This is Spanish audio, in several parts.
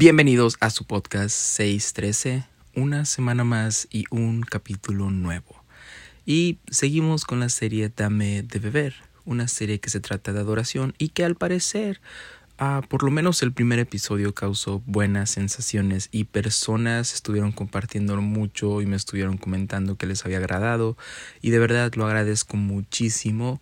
Bienvenidos a su podcast 613, una semana más y un capítulo nuevo. Y seguimos con la serie Dame de Beber, una serie que se trata de adoración y que al parecer, ah, por lo menos el primer episodio causó buenas sensaciones y personas estuvieron compartiendo mucho y me estuvieron comentando que les había agradado y de verdad lo agradezco muchísimo.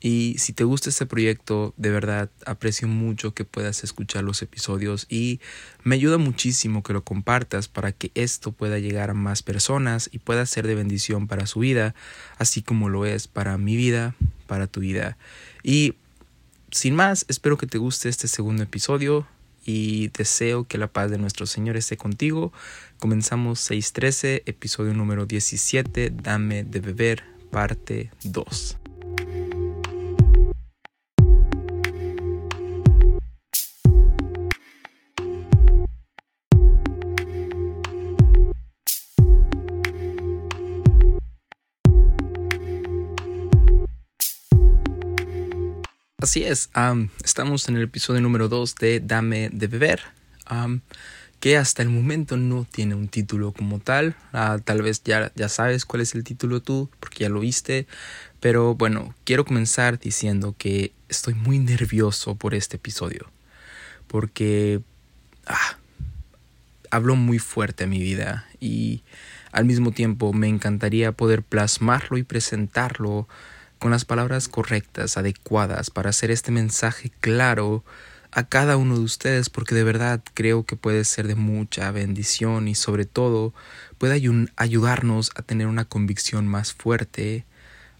Y si te gusta este proyecto, de verdad aprecio mucho que puedas escuchar los episodios y me ayuda muchísimo que lo compartas para que esto pueda llegar a más personas y pueda ser de bendición para su vida, así como lo es para mi vida, para tu vida. Y sin más, espero que te guste este segundo episodio y deseo que la paz de nuestro Señor esté contigo. Comenzamos 6.13, episodio número 17, Dame de beber, parte 2. Así es, estamos en el episodio número 2 de Dame de Beber, que hasta el momento no tiene un título como tal. Ah, tal vez ya, ya sabes cuál es el título tú, porque ya lo viste. Pero bueno, quiero comenzar diciendo que estoy muy nervioso por este episodio, porque ah, habló muy fuerte a mi vida y al mismo tiempo me encantaría poder plasmarlo y presentarlo con las palabras correctas, adecuadas, para hacer este mensaje claro a cada uno de ustedes, porque de verdad creo que puede ser de mucha bendición y sobre todo puede ayudarnos a tener una convicción más fuerte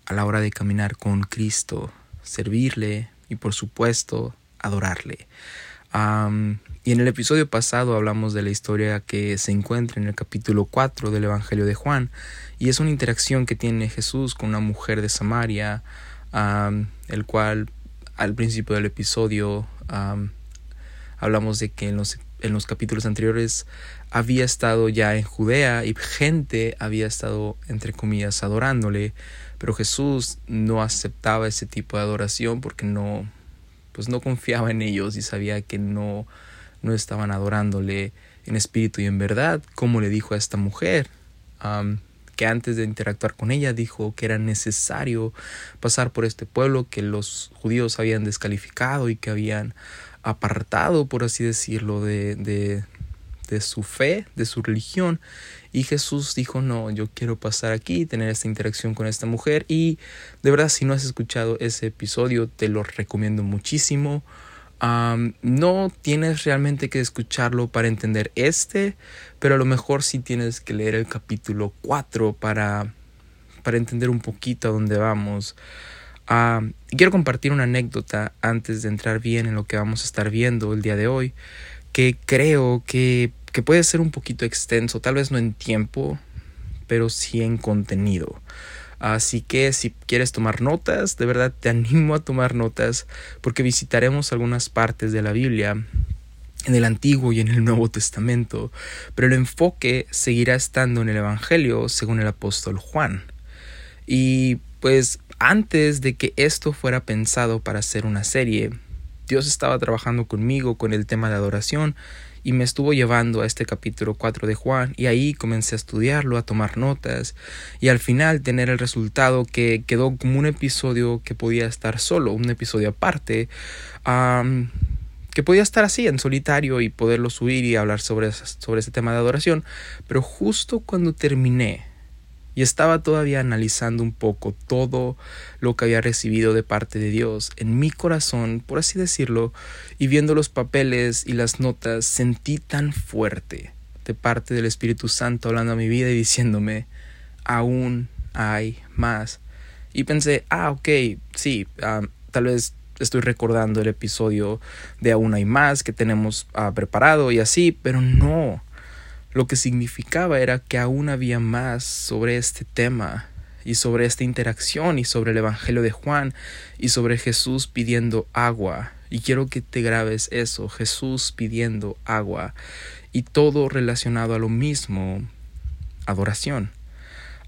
a la hora de caminar con Cristo, servirle y por supuesto adorarle. Y en el episodio pasado hablamos de la historia que se encuentra en el capítulo 4 del Evangelio de Juan, y es una interacción que tiene Jesús con una mujer de Samaria, el cual al principio del episodio hablamos de que en los, en los capítulos anteriores había estado ya en Judea y gente había estado, entre comillas, adorándole, pero Jesús no aceptaba ese tipo de adoración porque no, pues no confiaba en ellos y sabía que no, no estaban adorándole en espíritu y en verdad, como le dijo a esta mujer que antes de interactuar con ella dijo que era necesario pasar por este pueblo que los judíos habían descalificado y que habían apartado, por así decirlo, de, de, de su fe, de su religión. Y Jesús dijo, no, yo quiero pasar aquí, tener esta interacción con esta mujer. Y de verdad, si no has escuchado ese episodio, te lo recomiendo muchísimo no tienes realmente que escucharlo para entender este, pero a lo mejor sí tienes que leer el capítulo 4 para, para entender un poquito a dónde vamos. quiero compartir una anécdota antes de entrar bien en lo que vamos a estar viendo el día de hoy, que creo que, que puede ser un poquito extenso, tal vez no en tiempo, pero sí en contenido. Así que si quieres tomar notas, de verdad te animo a tomar notas porque visitaremos algunas partes de la Biblia en el Antiguo y en el Nuevo Testamento, pero el enfoque seguirá estando en el Evangelio según el apóstol Juan. Y pues antes de que esto fuera pensado para hacer una serie, Dios estaba trabajando conmigo con el tema de adoración y me estuvo llevando a este capítulo 4 de Juan y ahí comencé a estudiarlo, a tomar notas y al final tener el resultado que quedó como un episodio que podía estar solo, un episodio aparte, que podía estar así en solitario y poderlo subir y hablar sobre, sobre ese tema de adoración, pero justo cuando terminé y estaba todavía analizando un poco todo lo que había recibido de parte de Dios en mi corazón, por así decirlo, y viendo los papeles y las notas, sentí tan fuerte de parte del Espíritu Santo hablando a mi vida y diciéndome, aún hay más. Y pensé, ah, ok, sí, ah, tal vez estoy recordando el episodio de aún hay más que tenemos ah, preparado y así, pero no. Lo que significaba era que aún había más sobre este tema y sobre esta interacción y sobre el Evangelio de Juan y sobre Jesús pidiendo agua. Y quiero que te grabes eso, Jesús pidiendo agua y todo relacionado a lo mismo, adoración.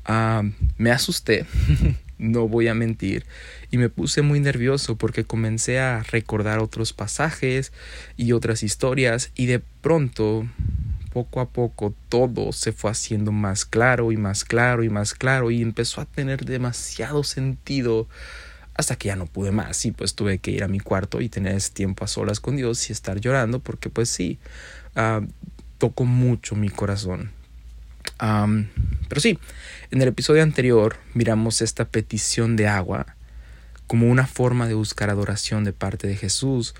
Ah, me asusté, no voy a mentir, y me puse muy nervioso porque comencé a recordar otros pasajes y otras historias y de pronto poco a poco todo se fue haciendo más claro y más claro y más claro y empezó a tener demasiado sentido hasta que ya no pude más y pues tuve que ir a mi cuarto y tener ese tiempo a solas con Dios y estar llorando porque pues sí, uh, tocó mucho mi corazón. pero sí, en el episodio anterior miramos esta petición de agua como una forma de buscar adoración de parte de Jesús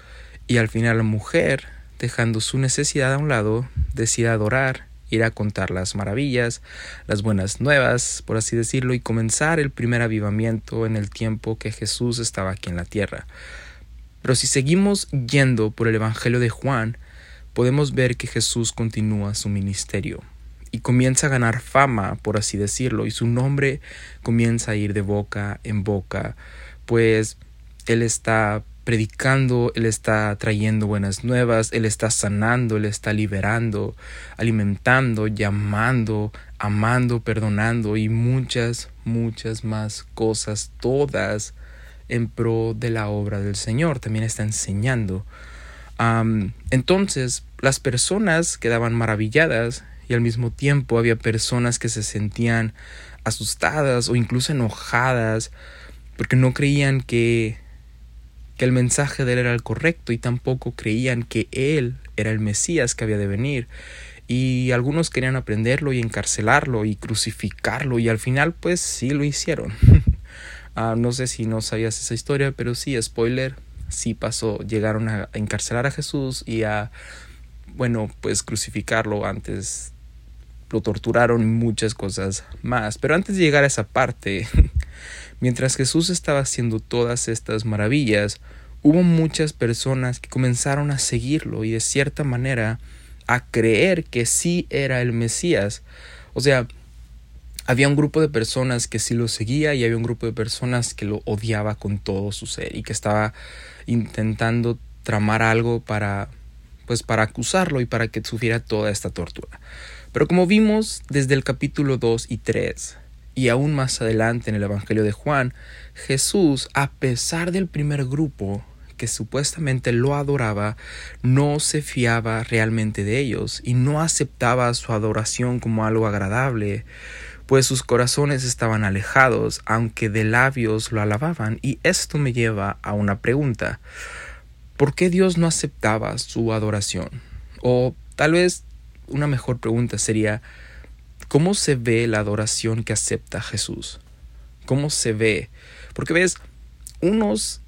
y al final la mujer dejando su necesidad a un lado, decide adorar, ir a contar las maravillas, las buenas nuevas, por así decirlo, y comenzar el primer avivamiento en el tiempo que Jesús estaba aquí en la tierra. Pero si seguimos yendo por el Evangelio de Juan, podemos ver que Jesús continúa su ministerio y comienza a ganar fama, por así decirlo, y su nombre comienza a ir de boca en boca, pues él está predicando, Él está trayendo buenas nuevas, Él está sanando, Él está liberando, alimentando, llamando, amando, perdonando y muchas, muchas más cosas, todas en pro de la obra del Señor. También está enseñando. entonces, las personas quedaban maravilladas y al mismo tiempo había personas que se sentían asustadas o incluso enojadas porque no creían que que el mensaje de él era el correcto y tampoco creían que él era el Mesías que había de venir. Y algunos querían aprenderlo y encarcelarlo y crucificarlo y al final pues sí lo hicieron. Ah, no sé si no sabías esa historia, pero sí, spoiler, sí pasó. Llegaron a encarcelar a Jesús y a, bueno, pues crucificarlo antes. Lo torturaron y muchas cosas más. Pero antes de llegar a esa parte, Mientras Jesús estaba haciendo todas estas maravillas, hubo muchas personas que comenzaron a seguirlo y de cierta manera a creer que sí era el Mesías. O sea, había un grupo de personas que sí lo seguía y había un grupo de personas que lo odiaba con todo su ser y que estaba intentando tramar algo para pues para acusarlo y para que sufriera toda esta tortura. Pero como vimos desde el capítulo 2 y 3, y aún más adelante en el Evangelio de Juan, Jesús, a pesar del primer grupo que supuestamente lo adoraba, no se fiaba realmente de ellos y no aceptaba su adoración como algo agradable, pues sus corazones estaban alejados, aunque de labios lo alababan. Y esto me lleva a una pregunta. ¿Por qué Dios no aceptaba su adoración? O tal vez una mejor pregunta sería, ¿Cómo se ve la adoración que acepta Jesús? ¿Cómo se ve? Porque ves, unos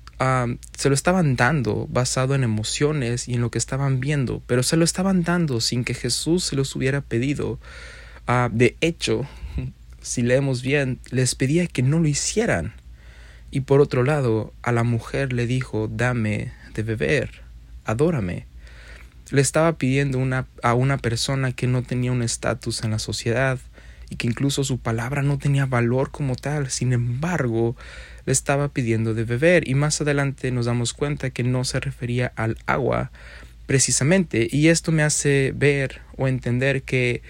se lo estaban dando basado en emociones y en lo que estaban viendo, pero se lo estaban dando sin que Jesús se los hubiera pedido. Ah, de hecho, si leemos bien, les pedía que no lo hicieran. Y por otro lado, a la mujer le dijo, dame de beber, adórame le estaba pidiendo una, a una persona que no tenía un estatus en la sociedad y que incluso su palabra no tenía valor como tal. Sin embargo, le estaba pidiendo de beber y más adelante nos damos cuenta que no se refería al agua precisamente y esto me hace ver o entender que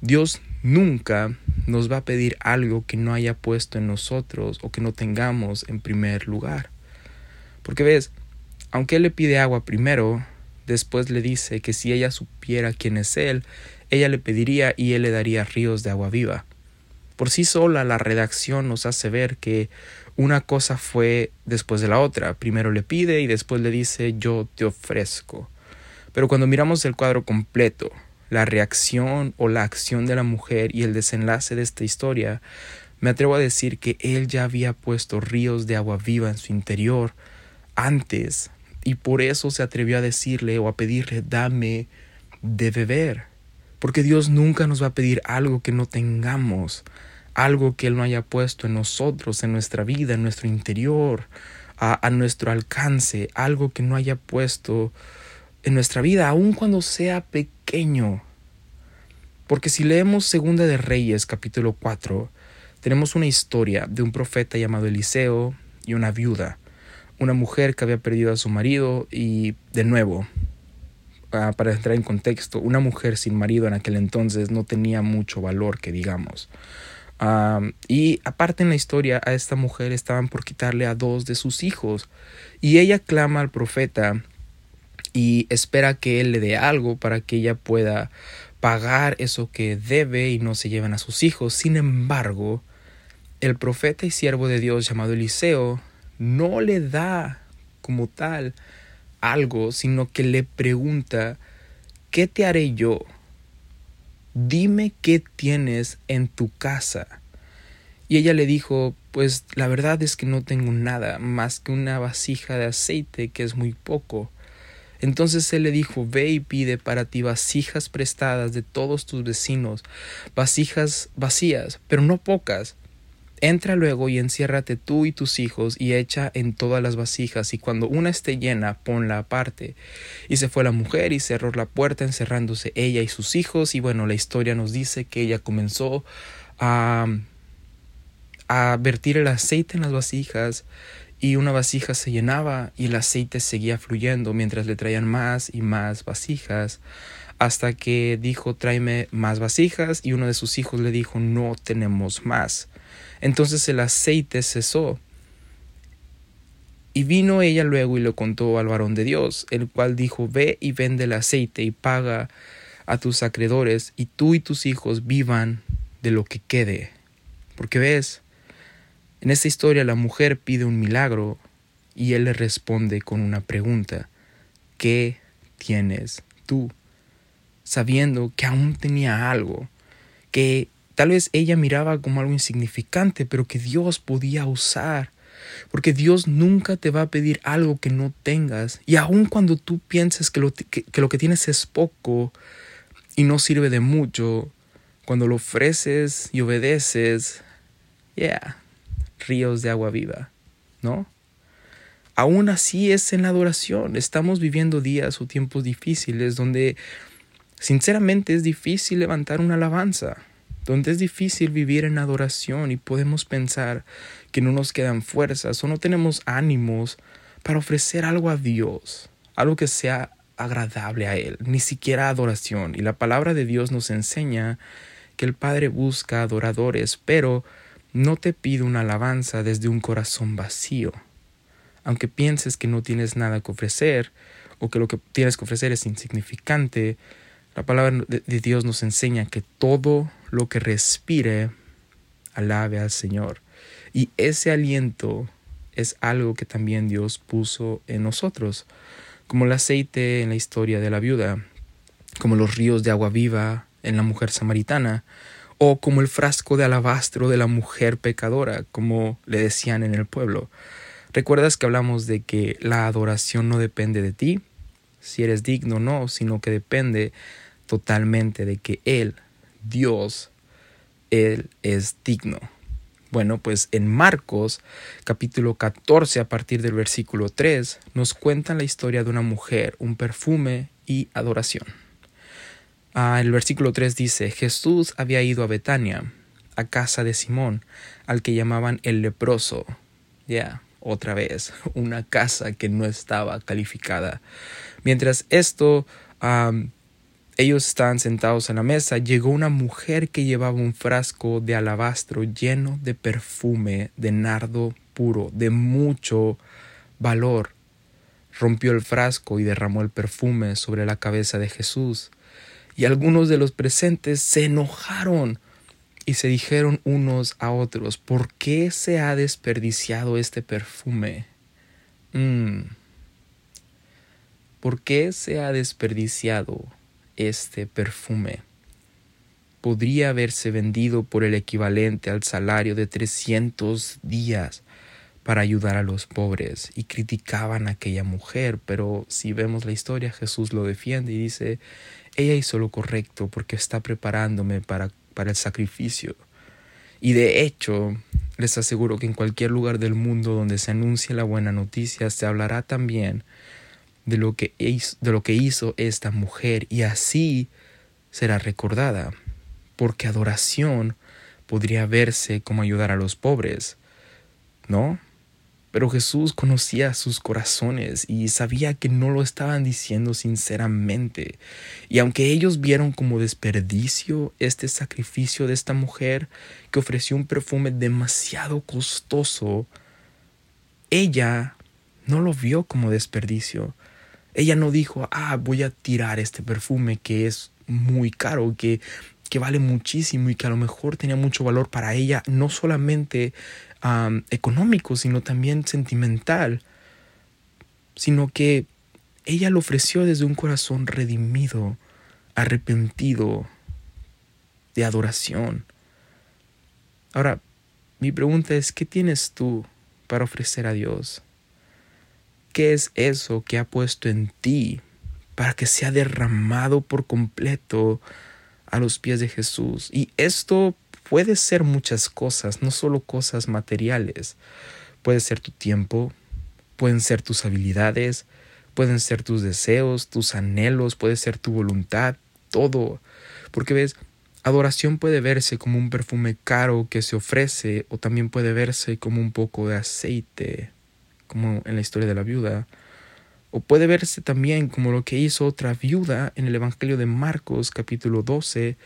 Dios nunca nos va a pedir algo que no haya puesto en nosotros o que no tengamos en primer lugar. Porque ves, aunque Él le pide agua primero, Después le dice que si ella supiera quién es él, ella le pediría y él le daría ríos de agua viva. Por sí sola la redacción nos hace ver que una cosa fue después de la otra. Primero le pide y después le dice yo te ofrezco. Pero cuando miramos el cuadro completo, la reacción o la acción de la mujer y el desenlace de esta historia, me atrevo a decir que él ya había puesto ríos de agua viva en su interior antes y por eso se atrevió a decirle o a pedirle, dame de beber. Porque Dios nunca nos va a pedir algo que no tengamos, algo que Él no haya puesto en nosotros, en nuestra vida, en nuestro interior, a, a nuestro alcance, algo que no haya puesto en nuestra vida, aun cuando sea pequeño. Porque si leemos Segunda de Reyes capítulo 4, tenemos una historia de un profeta llamado Eliseo y una viuda una mujer que había perdido a su marido y de nuevo, ah, para entrar en contexto, una mujer sin marido en aquel entonces no tenía mucho valor que digamos. y aparte en la historia a esta mujer estaban por quitarle a dos de sus hijos y ella clama al profeta y espera que él le dé algo para que ella pueda pagar eso que debe y no se lleven a sus hijos. Sin embargo, el profeta y siervo de Dios llamado Eliseo no le da como tal algo, sino que le pregunta, ¿qué te haré yo? Dime qué tienes en tu casa. Y ella le dijo, pues la verdad es que no tengo nada más que una vasija de aceite que es muy poco. Entonces él le dijo, ve y pide para ti vasijas prestadas de todos tus vecinos, vasijas vacías, pero no pocas, Entra luego y enciérrate tú y tus hijos y echa en todas las vasijas, y cuando una esté llena, ponla aparte. Y se fue la mujer y cerró la puerta, encerrándose ella y sus hijos, y bueno, la historia nos dice que ella comenzó a, a vertir el aceite en las vasijas, y una vasija se llenaba y el aceite seguía fluyendo mientras le traían más y más vasijas hasta que dijo tráeme más vasijas y uno de sus hijos le dijo no tenemos más. Entonces el aceite cesó. Y vino ella luego y lo contó al varón de Dios, el cual dijo ve y vende el aceite y paga a tus acreedores y tú y tus hijos vivan de lo que quede. Porque ves, en esta historia la mujer pide un milagro y él le responde con una pregunta. ¿Qué tienes tú? sabiendo que aún tenía algo, que tal vez ella miraba como algo insignificante, pero que Dios podía usar. Porque Dios nunca te va a pedir algo que no tengas. Y aun cuando tú pienses que lo que, tienes es poco y no sirve de mucho, cuando lo ofreces y obedeces, yeah, ríos de agua viva, ¿no? Aún así es en la adoración. Estamos viviendo días o tiempos difíciles donde Sinceramente es difícil levantar una alabanza, donde es difícil vivir en adoración y podemos pensar que no nos quedan fuerzas o no tenemos ánimos para ofrecer algo a Dios, algo que sea agradable a Él, ni siquiera adoración. Y la palabra de Dios nos enseña que el Padre busca adoradores, pero no te pide una alabanza desde un corazón vacío. Aunque pienses que no tienes nada que ofrecer o que lo que tienes que ofrecer es insignificante, la palabra de Dios nos enseña que todo lo que respire alabe al Señor. Y ese aliento es algo que también Dios puso en nosotros, como el aceite en la historia de la viuda, como los ríos de agua viva en la mujer samaritana, o como el frasco de alabastro de la mujer pecadora, como le decían en el pueblo. ¿Recuerdas que hablamos de que la adoración no depende de ti, si eres digno o no, sino que depende totalmente de que Él, Dios, Él es digno. Bueno, pues en Marcos capítulo 14 a partir del versículo 3 nos cuentan la historia de una mujer, un perfume y adoración. Ah, el versículo 3 dice, Jesús había ido a Betania, a casa de Simón, al que llamaban el leproso. Ya, otra vez, una casa que no estaba calificada. Mientras esto ellos estaban sentados en la mesa. Llegó una mujer que llevaba un frasco de alabastro lleno de perfume de nardo puro, de mucho valor. Rompió el frasco y derramó el perfume sobre la cabeza de Jesús. Y algunos de los presentes se enojaron y se dijeron unos a otros, ¿por qué se ha desperdiciado este perfume? Mm. ¿Por qué se ha desperdiciado este perfume podría haberse vendido por el equivalente al salario de 300 días para ayudar a los pobres y criticaban a aquella mujer, pero si vemos la historia Jesús lo defiende y dice, ella hizo lo correcto porque está preparándome para, para el sacrificio. Y de hecho, les aseguro que en cualquier lugar del mundo donde se anuncie la buena noticia se hablará también de lo que hizo, de lo que hizo esta mujer y así será recordada, porque adoración podría verse como ayudar a los pobres, ¿no? Pero Jesús conocía sus corazones y sabía que no lo estaban diciendo sinceramente. Y aunque ellos vieron como desperdicio este sacrificio de esta mujer que ofreció un perfume demasiado costoso, ella no lo vio como desperdicio. Ella no dijo, ah, voy a tirar este perfume que es muy caro, que, que vale muchísimo y que a lo mejor tenía mucho valor para ella, no solamente económico, sino también sentimental, sino que ella lo ofreció desde un corazón redimido, arrepentido, de adoración. Ahora, mi pregunta es, ¿qué tienes tú para ofrecer a Dios? ¿Qué es eso que ha puesto en ti para que sea derramado por completo a los pies de Jesús? Y esto puede ser muchas cosas, no solo cosas materiales. Puede ser tu tiempo, pueden ser tus habilidades, pueden ser tus deseos, tus anhelos, puede ser tu voluntad, todo. Porque ves, adoración puede verse como un perfume caro que se ofrece o también puede verse como un poco de aceite, como en la historia de la viuda. O puede verse también como lo que hizo otra viuda en el Evangelio de Marcos capítulo 12,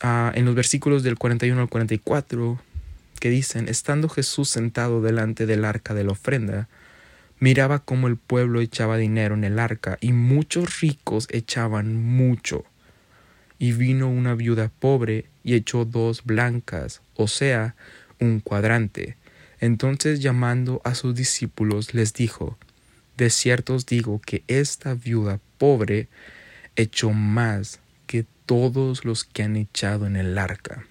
Ah, en los versículos del 41 al 44 que dicen, estando Jesús sentado delante del arca de la ofrenda, miraba cómo el pueblo echaba dinero en el arca y muchos ricos echaban mucho. Y vino una viuda pobre y echó dos blancas, o sea, un cuadrante. Entonces llamando a sus discípulos les dijo, De cierto os digo que esta viuda pobre echó más que todos los que han echado en el arca,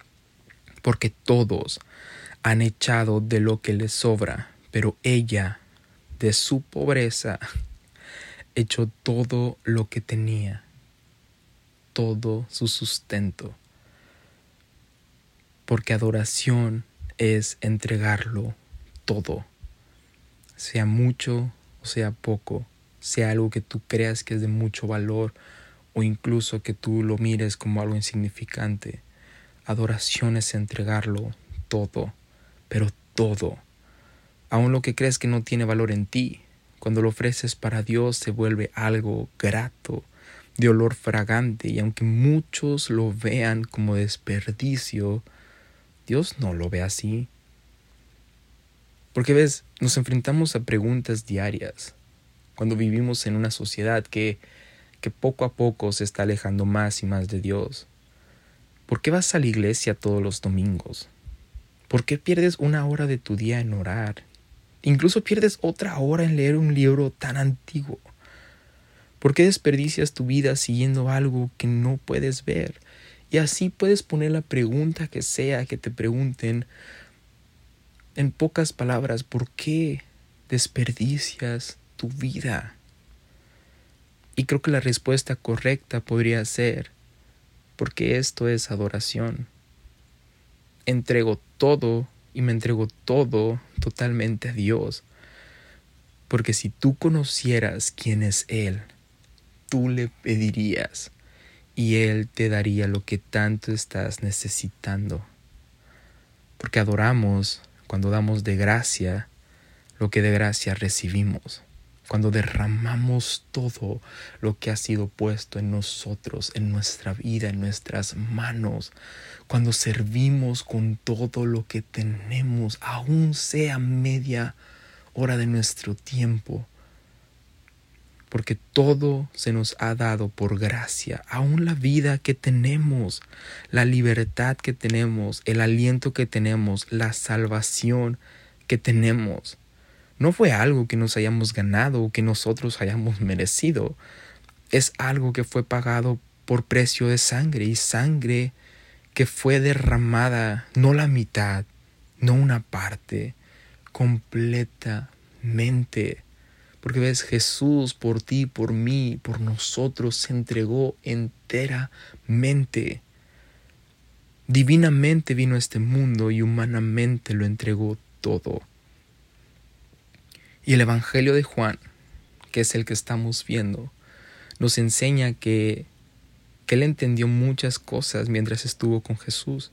porque todos han echado de lo que les sobra, pero ella, de su pobreza, echó todo lo que tenía, todo su sustento, porque adoración es entregarlo todo, sea mucho o sea poco, sea algo que tú creas que es de mucho valor o incluso que tú lo mires como algo insignificante. Adoración es entregarlo todo, pero todo. Aun lo que crees que no tiene valor en ti, cuando lo ofreces para Dios se vuelve algo grato, de olor fragante, y aunque muchos lo vean como desperdicio, Dios no lo ve así. Porque ves, nos enfrentamos a preguntas diarias cuando vivimos en una sociedad que que poco a poco se está alejando más y más de Dios? ¿Por qué vas a la iglesia todos los domingos? ¿Por qué pierdes una hora de tu día en orar? Incluso pierdes otra hora en leer un libro tan antiguo. ¿Por qué desperdicias tu vida siguiendo algo que no puedes ver? Y así puedes poner la pregunta que sea que te pregunten. En pocas palabras, ¿por qué desperdicias tu vida? Y creo que la respuesta correcta podría ser, porque esto es adoración. Entrego todo y me entrego todo totalmente a Dios. Porque si tú conocieras quién es Él, tú le pedirías y Él te daría lo que tanto estás necesitando. Porque adoramos cuando damos de gracia lo que de gracia recibimos. Cuando derramamos todo lo que ha sido puesto en nosotros, en nuestra vida, en nuestras manos, cuando servimos con todo lo que tenemos, aún sea media hora de nuestro tiempo, porque todo se nos ha dado por gracia, aún la vida que tenemos, la libertad que tenemos, el aliento que tenemos, la salvación que tenemos no fue algo que nos hayamos ganado o que nosotros hayamos merecido. Es algo que fue pagado por precio de sangre y sangre que fue derramada, no la mitad, no una parte, completamente. Porque ves, Jesús por ti, por mí, por nosotros se entregó enteramente. Divinamente vino a este mundo y humanamente lo entregó todo. Y el Evangelio de Juan, que es el que estamos viendo, nos enseña que, que él entendió muchas cosas mientras estuvo con Jesús.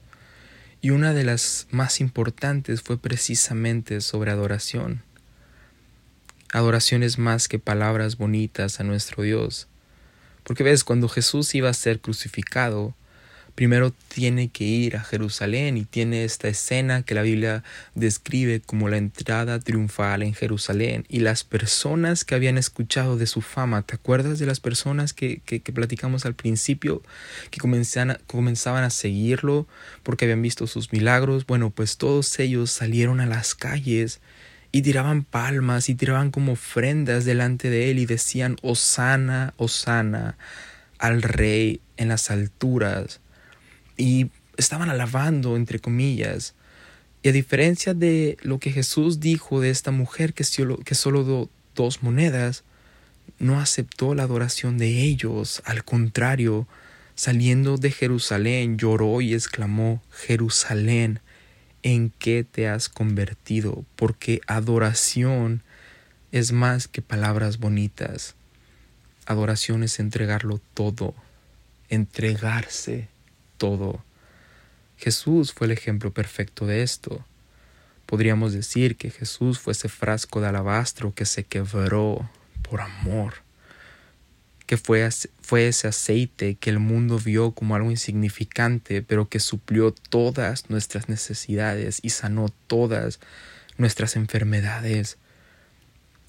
Y una de las más importantes fue precisamente sobre adoración. Adoración es más que palabras bonitas a nuestro Dios. Porque ves, cuando Jesús iba a ser crucificado, primero tiene que ir a Jerusalén y tiene esta escena que la Biblia describe como la entrada triunfal en Jerusalén y las personas que habían escuchado de su fama, ¿te acuerdas de las personas que, que, platicamos al principio que comenzaban comenzaban a seguirlo porque habían visto sus milagros? Bueno, pues todos ellos salieron a las calles y tiraban palmas y tiraban como ofrendas delante de él y decían, Osana, Osana al rey en las alturas y estaban alabando, entre comillas. Y a diferencia de lo que Jesús dijo de esta mujer que solo, que solo dio dos monedas, no aceptó la adoración de ellos, al contrario, saliendo de Jerusalén, lloró y exclamó, Jerusalén, ¿en qué te has convertido? Porque adoración es más que palabras bonitas. Adoración es entregarlo todo, entregarse todo. Jesús fue el ejemplo perfecto de esto. Podríamos decir que Jesús fue ese frasco de alabastro que se quebró por amor, que fue, fue ese aceite que el mundo vio como algo insignificante, pero que suplió todas nuestras necesidades y sanó todas nuestras enfermedades.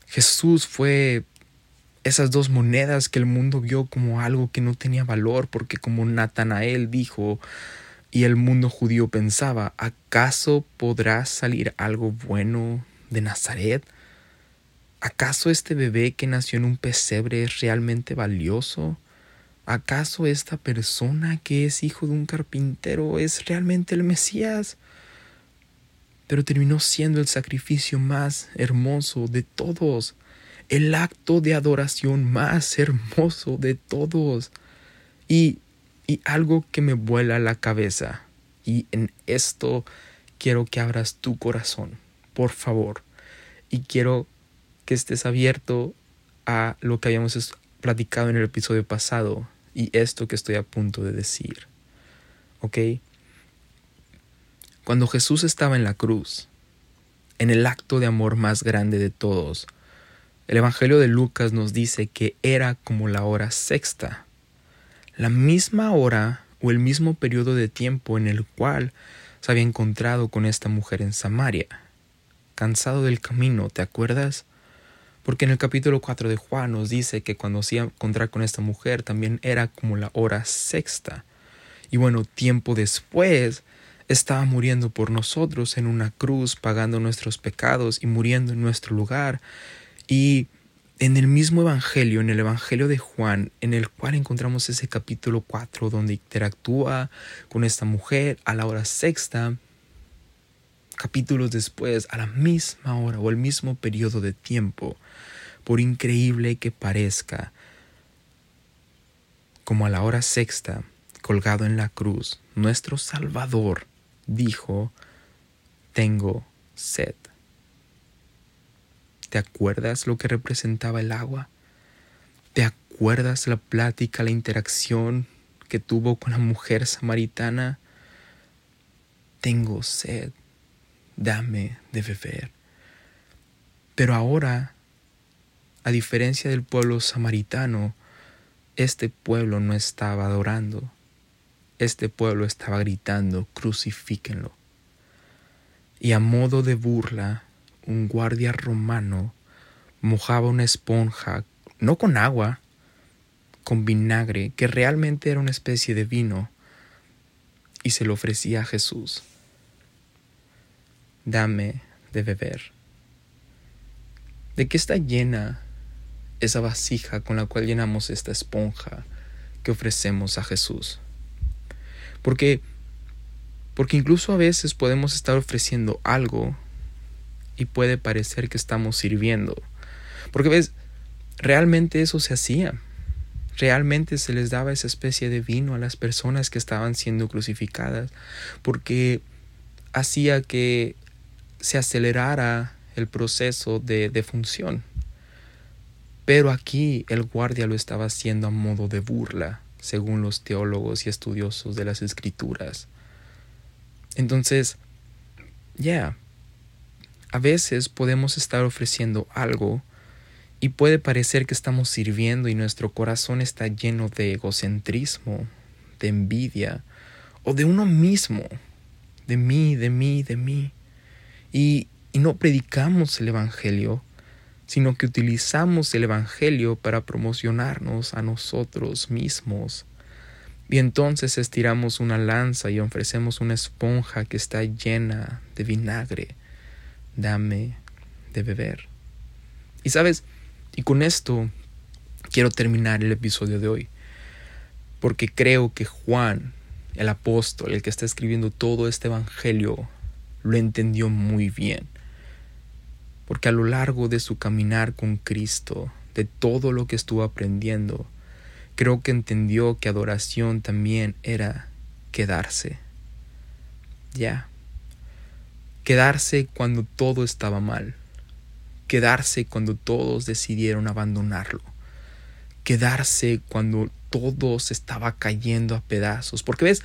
Jesús fue esas dos monedas que el mundo vio como algo que no tenía valor, porque como Natanael dijo, y el mundo judío pensaba, ¿acaso podrá salir algo bueno de Nazaret? ¿Acaso este bebé que nació en un pesebre es realmente valioso? ¿Acaso esta persona que es hijo de un carpintero es realmente el Mesías? Pero terminó siendo el sacrificio más hermoso de todos el acto de adoración más hermoso de todos. Y, y algo que me vuela la cabeza. Y en esto quiero que abras tu corazón, por favor. Y quiero que estés abierto a lo que habíamos platicado en el episodio pasado y esto que estoy a punto de decir. ¿Ok? Cuando Jesús estaba en la cruz, en el acto de amor más grande de todos, el Evangelio de Lucas nos dice que era como la hora sexta, la misma hora o el mismo periodo de tiempo en el cual se había encontrado con esta mujer en Samaria. Cansado del camino, ¿te acuerdas? Porque en el capítulo 4 de Juan nos dice que cuando se iba a encontrar con esta mujer también era como la hora sexta. Y bueno, tiempo después estaba muriendo por nosotros en una cruz, pagando nuestros pecados y muriendo en nuestro lugar. Y en el mismo Evangelio, en el Evangelio de Juan, en el cual encontramos ese capítulo 4 donde interactúa con esta mujer a la hora sexta, capítulos después, a la misma hora o el mismo periodo de tiempo, por increíble que parezca, como a la hora sexta, colgado en la cruz, nuestro Salvador dijo, tengo sed. ¿Te acuerdas lo que representaba el agua? ¿Te acuerdas la plática, la interacción que tuvo con la mujer samaritana? Tengo sed, dame de beber. Pero ahora, a diferencia del pueblo samaritano, este pueblo no estaba adorando. Este pueblo estaba gritando, crucifíquenlo. Y a modo de burla, un guardia romano mojaba una esponja, no con agua, con vinagre, que realmente era una especie de vino, y se lo ofrecía a Jesús. Dame de beber. ¿De qué está llena esa vasija con la cual llenamos esta esponja que ofrecemos a Jesús? Porque porque incluso a veces podemos estar ofreciendo algo y puede parecer que estamos sirviendo. Porque ves, realmente eso se hacía. Realmente se les daba esa especie de vino a las personas que estaban siendo crucificadas, porque hacía que se acelerara el proceso de defunción. Pero aquí el guardia lo estaba haciendo a modo de burla, según los teólogos y estudiosos de las escrituras. Entonces, ya, a veces podemos estar ofreciendo algo Y puede parecer que estamos sirviendo y nuestro corazón está lleno de egocentrismo, de envidia o de uno mismo, de mí, de mí, de mí. Y, no predicamos el Evangelio, sino que utilizamos el Evangelio para promocionarnos a nosotros mismos. Y entonces estiramos una lanza y ofrecemos una esponja que está llena de vinagre. Dame de beber. Y sabes, y con esto quiero terminar el episodio de hoy, porque creo que Juan, el apóstol, el que está escribiendo todo este Evangelio, lo entendió muy bien porque a lo largo de su caminar con Cristo, de todo lo que estuvo aprendiendo, creo que entendió que adoración también era quedarse. Ya. Quedarse cuando todo estaba mal. Quedarse cuando todos decidieron abandonarlo. Quedarse cuando todo se estaba cayendo a pedazos. Porque ves,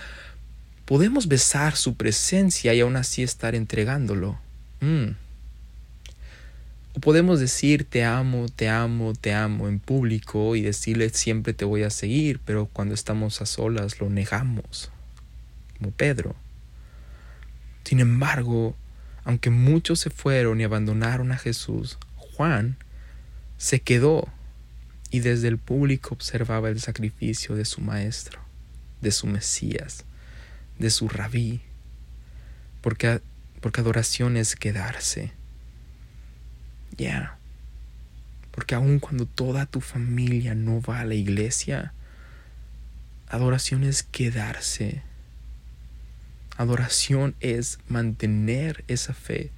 podemos besar su presencia y aún así estar entregándolo. Mm. O podemos decir te amo, te amo, te amo en público y decirle siempre te voy a seguir, pero cuando estamos a solas lo negamos, como Pedro. Sin embargo, aunque muchos se fueron y abandonaron a Jesús, Juan se quedó y desde el público observaba el sacrificio de su maestro, de su Mesías, de su rabí, porque, porque adoración es quedarse ya. Porque aun cuando toda tu familia no va a la iglesia, adoración es quedarse. Adoración es mantener esa fe,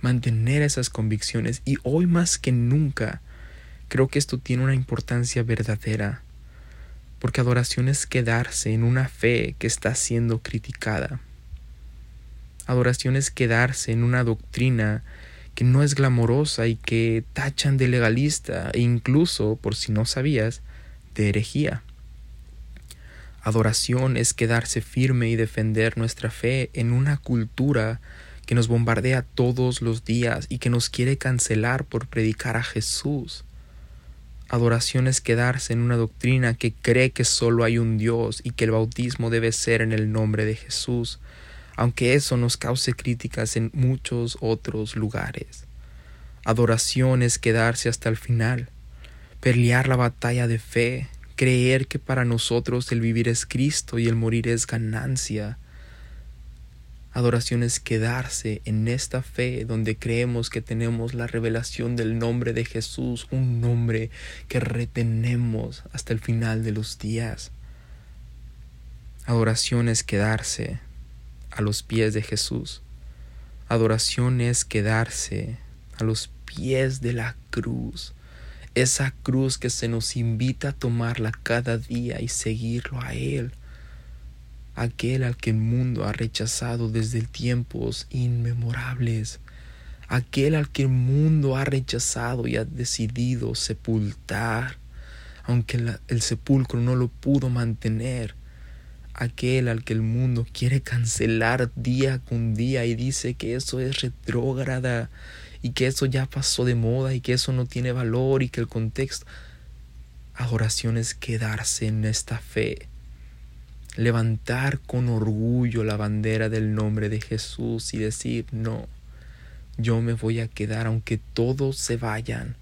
mantener esas convicciones. Y hoy más que nunca, creo que esto tiene una importancia verdadera. Porque adoración es quedarse en una fe que está siendo criticada. Adoración es quedarse en una doctrina que no es glamorosa y que tachan de legalista e incluso, por si no sabías, de herejía. Adoración es quedarse firme y defender nuestra fe en una cultura que nos bombardea todos los días y que nos quiere cancelar por predicar a Jesús. Adoración es quedarse en una doctrina que cree que solo hay un Dios y que el bautismo debe ser en el nombre de Jesús, aunque eso nos cause críticas en muchos otros lugares. Adoración es quedarse hasta el final, pelear la batalla de fe, creer que para nosotros el vivir es Cristo y el morir es ganancia. Adoración es quedarse en esta fe donde creemos que tenemos la revelación del nombre de Jesús, un nombre que retenemos hasta el final de los días. Adoración es quedarse a los pies de Jesús. Adoración es quedarse a los pies de la cruz. Esa cruz que se nos invita a tomarla cada día y seguirlo a Él. Aquel al que el mundo ha rechazado desde tiempos inmemorables. Aquel al que el mundo ha rechazado y ha decidido sepultar, aunque el sepulcro no lo pudo mantener aquel al que el mundo quiere cancelar día con día y dice que eso es retrógrada y que eso ya pasó de moda y que eso no tiene valor y que el contexto adoración es quedarse en esta fe levantar con orgullo la bandera del nombre de Jesús y decir no yo me voy a quedar aunque todos se vayan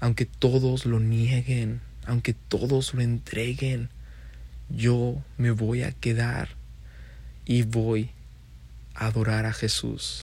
aunque todos lo nieguen aunque todos lo entreguen yo me voy a quedar y voy a adorar a Jesús.